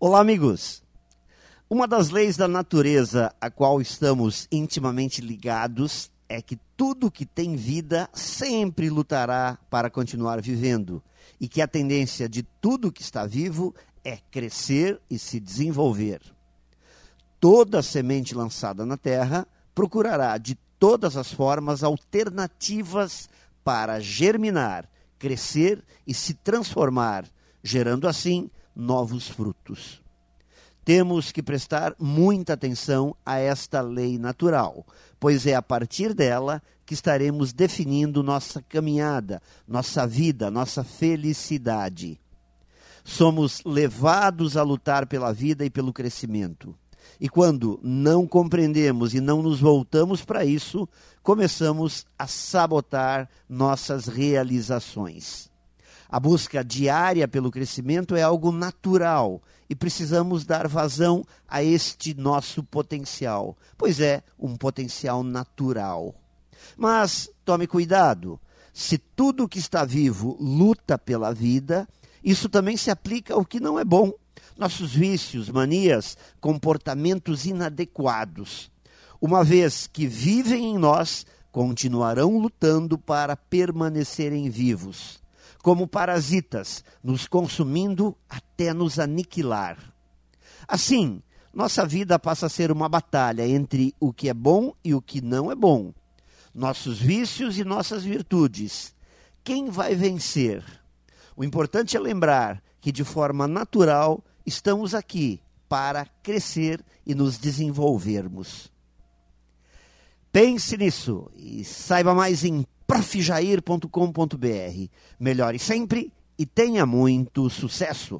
Olá, amigos! Uma das leis da natureza a qual estamos intimamente ligados é que tudo que tem vida sempre lutará para continuar vivendo e que a tendência de tudo que está vivo é crescer e se desenvolver. Toda semente lançada na terra procurará de todas as formas alternativas para germinar, crescer e se transformar, gerando assim novos frutos. Temos que prestar muita atenção a esta lei natural, pois é a partir dela que estaremos definindo nossa caminhada, nossa vida, nossa felicidade. Somos levados a lutar pela vida e pelo crescimento. E quando não compreendemos e não nos voltamos para isso, começamos a sabotar nossas realizações. A busca diária pelo crescimento é algo natural e precisamos dar vazão a este nosso potencial, pois é um potencial natural. Mas tome cuidado, se tudo que está vivo luta pela vida, isso também se aplica ao que não é bom. Nossos vícios, manias, comportamentos inadequados. Uma vez que vivem em nós, continuarão lutando para permanecerem vivos como parasitas, nos consumindo até nos aniquilar. Assim, nossa vida passa a ser uma batalha entre o que é bom e o que não é bom, nossos vícios e nossas virtudes. Quem vai vencer? O importante é lembrar que, de forma natural, estamos aqui para crescer e nos desenvolvermos. Pense nisso e saiba mais em profjair.com.br. Melhore sempre e tenha muito sucesso!